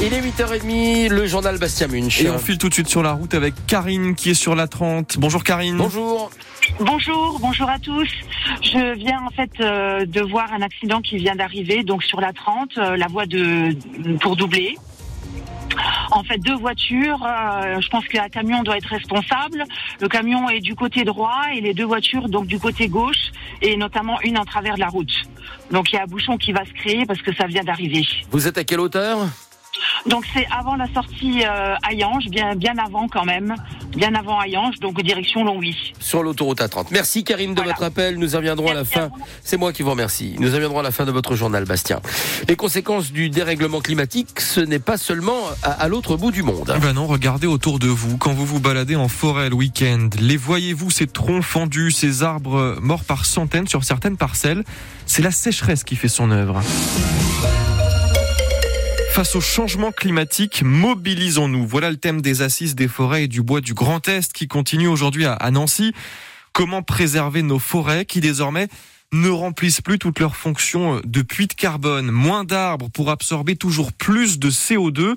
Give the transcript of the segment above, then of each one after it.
Il est 8h30, le journal Bastien Munch. Et on file tout de suite sur la route avec Karine qui est sur la 30. Bonjour Karine. Bonjour. Bonjour, bonjour à tous. Je viens en fait euh, de voir un accident qui vient d'arriver, donc sur la 30, euh, la voie de pour doubler. En fait, deux voitures. euh, je pense qu'un camion doit être responsable. Le camion est du côté droit et les deux voitures donc du côté gauche et notamment une en travers de la route. Donc il y a un bouchon qui va se créer parce que ça vient d'arriver. Vous êtes à quelle hauteur? Donc c'est avant la sortie euh, Hayange, bien bien avant quand même, bien avant Hayange, donc direction Longwy. Sur l'autoroute A30. Merci Karine de Voilà. votre appel. Nous en viendrons à la à fin. C'est moi qui vous remercie. Nous en viendrons à la fin de votre journal, Bastien. Les conséquences du dérèglement climatique, ce n'est pas seulement à, à l'autre bout du monde. Eh Ben non, regardez autour de vous. Quand vous vous baladez en forêt le week-end, les voyez-vous ces troncs fendus, ces arbres morts par centaines sur certaines parcelles? C'est la sécheresse qui fait son œuvre. Face au changement climatique, mobilisons-nous. Voilà le thème des assises des forêts et du bois du Grand Est qui continue aujourd'hui à Nancy. Comment préserver nos forêts qui désormais ne remplissent plus toutes leurs fonctions de puits de carbone, moins d'arbres pour absorber toujours plus de CO2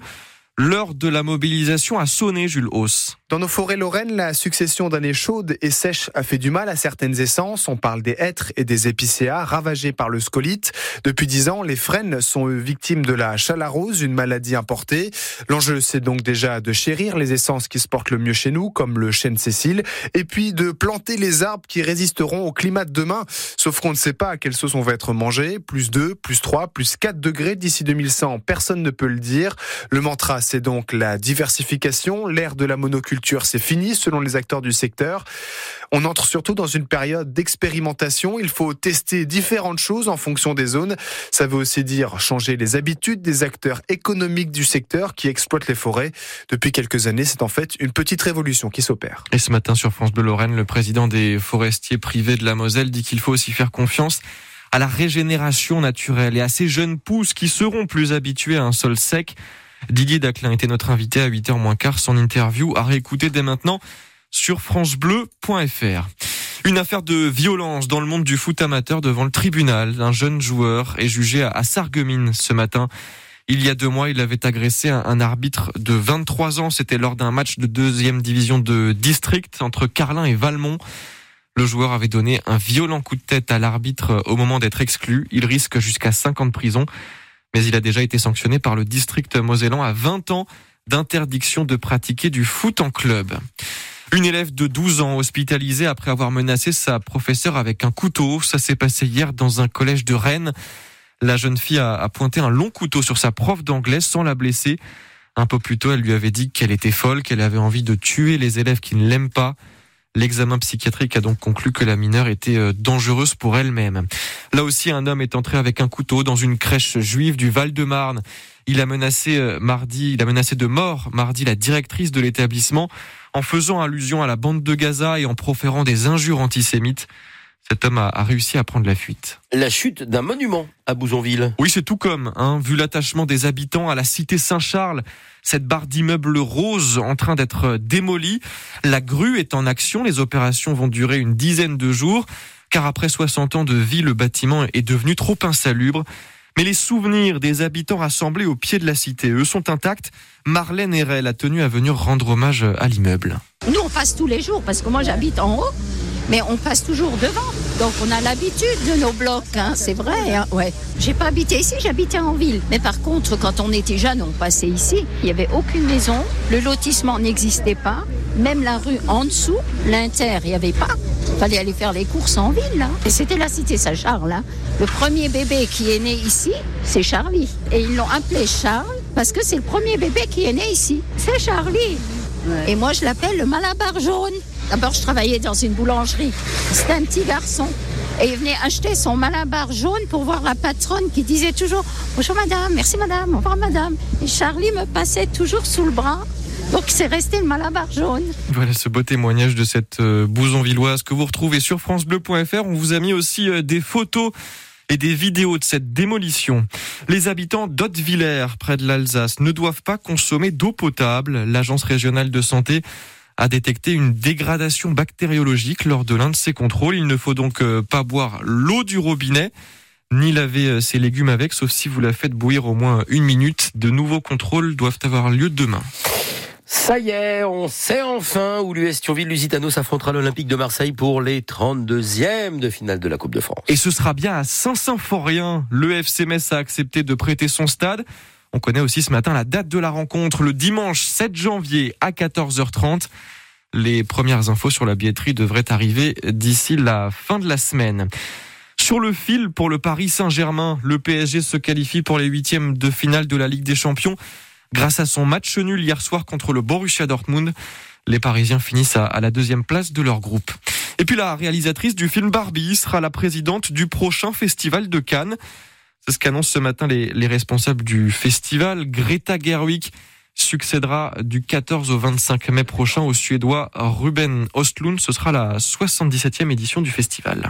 L'heure de la mobilisation a sonné, Jules Hauss. Dans nos forêts lorraines, la succession d'années chaudes et sèches a fait du mal à certaines essences. On parle des hêtres et des épicéas ravagés par le scolite. Depuis dix ans, les frênes sont victimes de la chalarose, une maladie importée. L'enjeu, c'est donc déjà de chérir les essences qui se portent le mieux chez nous, comme le chêne Cécile, et puis de planter les arbres qui résisteront au climat de demain. Sauf qu'on ne sait pas à quelle sauce on va être mangé. Plus 2, plus 3, plus 4 degrés d'ici 2100. Personne ne peut le dire. Le mantra, c'est donc la diversification. L'ère de la monoculture, c'est fini selon les acteurs du secteur. On entre surtout dans une période d'expérimentation. Il faut tester différentes choses en fonction des zones. Ça veut aussi dire changer les habitudes des acteurs économiques du secteur qui exploitent les forêts. Depuis quelques années, c'est en fait une petite révolution qui s'opère. Et ce matin sur France Bleu Lorraine, le président des forestiers privés de la Moselle dit qu'il faut aussi faire confiance à la régénération naturelle et à ces jeunes pousses qui seront plus habituées à un sol sec. Didier Daclin était notre invité à 8h moins quart. Son interview à réécouter dès maintenant sur francebleu.fr. Une affaire de violence dans le monde du foot amateur devant le tribunal. Un jeune joueur est jugé à Sarreguemines ce matin. Il y a deux mois, il avait agressé un, arbitre de 23 ans. C'était lors d'un match de deuxième division de district entre Carlin et Valmont. Le joueur avait donné un violent coup de tête à l'arbitre au moment d'être exclu. Il risque jusqu'à 5 ans de prison. Mais il a déjà été sanctionné par le district mosellan à 20 ans d'interdiction de pratiquer du foot en club. Une élève de 12 ans hospitalisée après avoir menacé sa professeure avec un couteau. Ça s'est passé hier dans un collège de Rennes. La jeune fille a, pointé un long couteau sur sa prof d'anglais sans la blesser. Un peu plus tôt, elle lui avait dit qu'elle était folle, qu'elle avait envie de tuer les élèves qui ne l'aiment pas. L'examen psychiatrique a donc conclu que la mineure était euh, dangereuse pour elle-même. Là aussi, un homme est entré avec un couteau dans une crèche juive du Val-de-Marne. Il a menacé euh, mardi, il a menacé de mort mardi la directrice de l'établissement en faisant allusion à la bande de Gaza et en proférant des injures antisémites. Cet homme a, réussi à prendre la fuite. La chute d'un monument à Bouzonville. Oui, c'est tout comme, hein, vu l'attachement des habitants à la cité Saint-Charles, cette barre d'immeubles roses en train d'être démolie. La grue est en action, les opérations vont durer une dizaine de jours, car après 60 ans de vie, le bâtiment est devenu trop insalubre. Mais les souvenirs des habitants rassemblés au pied de la cité, eux, sont intacts. Marlène Herel a tenu à venir rendre hommage à l'immeuble. Nous, on passe tous les jours parce que moi, j'habite en haut, mais on passe toujours devant. Donc, on a l'habitude de nos blocs, hein, c'est vrai. Hein, ouais. J'ai pas habité ici, j'habitais en ville. Mais par contre, quand on était jeune, on passait ici. Il y avait aucune maison, le lotissement n'existait pas, même la rue en dessous, l'inter, il y avait pas. Fallait aller faire les courses en ville, là. Et c'était la cité Saint-Charles. hein. Le premier bébé qui est né ici, c'est Charlie. Et ils l'ont appelé Charles parce que c'est le premier bébé qui est né ici. C'est Charlie. Et moi, je l'appelle le malabar jaune. D'abord, je travaillais dans une boulangerie. C'était un petit garçon. Et il venait acheter son malabar jaune pour voir la patronne qui disait toujours Bonjour madame, merci madame, au revoir madame. Et Charlie me passait toujours sous le bras. Donc c'est resté le malabar jaune. Voilà ce beau témoignage de cette euh, bousonvilloise que vous retrouvez sur francebleu.fr. On vous a mis aussi euh, des photos et des vidéos de cette démolition. Les habitants d'Hautevillers, près de l'Alsace, ne doivent pas consommer d'eau potable. L'Agence régionale de santé a détecté une dégradation bactériologique lors de l'un de ses contrôles. Il ne faut donc euh, pas boire l'eau du robinet, ni laver ses légumes avec, sauf si vous la faites bouillir au moins une minute. De nouveaux contrôles doivent avoir lieu demain. Ça y est, on sait enfin où l'US Thionville-Lusitano s'affrontera l'Olympique de Marseille pour les 32e de finale de la Coupe de France. Et ce sera bien à Saint-Symphorien. Le FC Metz a accepté de prêter son stade. On connaît aussi ce matin la date de la rencontre, le dimanche 7 janvier à 14h30. Les premières infos sur la billetterie devraient arriver d'ici la fin de la semaine. Sur le fil pour le Paris Saint-Germain, le PSG se qualifie pour les huitièmes de finale de la Ligue des Champions grâce à son match nul hier soir contre le Borussia Dortmund. Les Parisiens finissent à, la deuxième place de leur groupe. Et puis la réalisatrice du film Barbie sera la présidente du prochain festival de Cannes. C'est ce qu'annoncent ce matin les, les responsables du festival. Greta Gerwig succédera du 14 au 25 mai prochain au Suédois Ruben Ostlund. Ce sera la 77e édition du festival.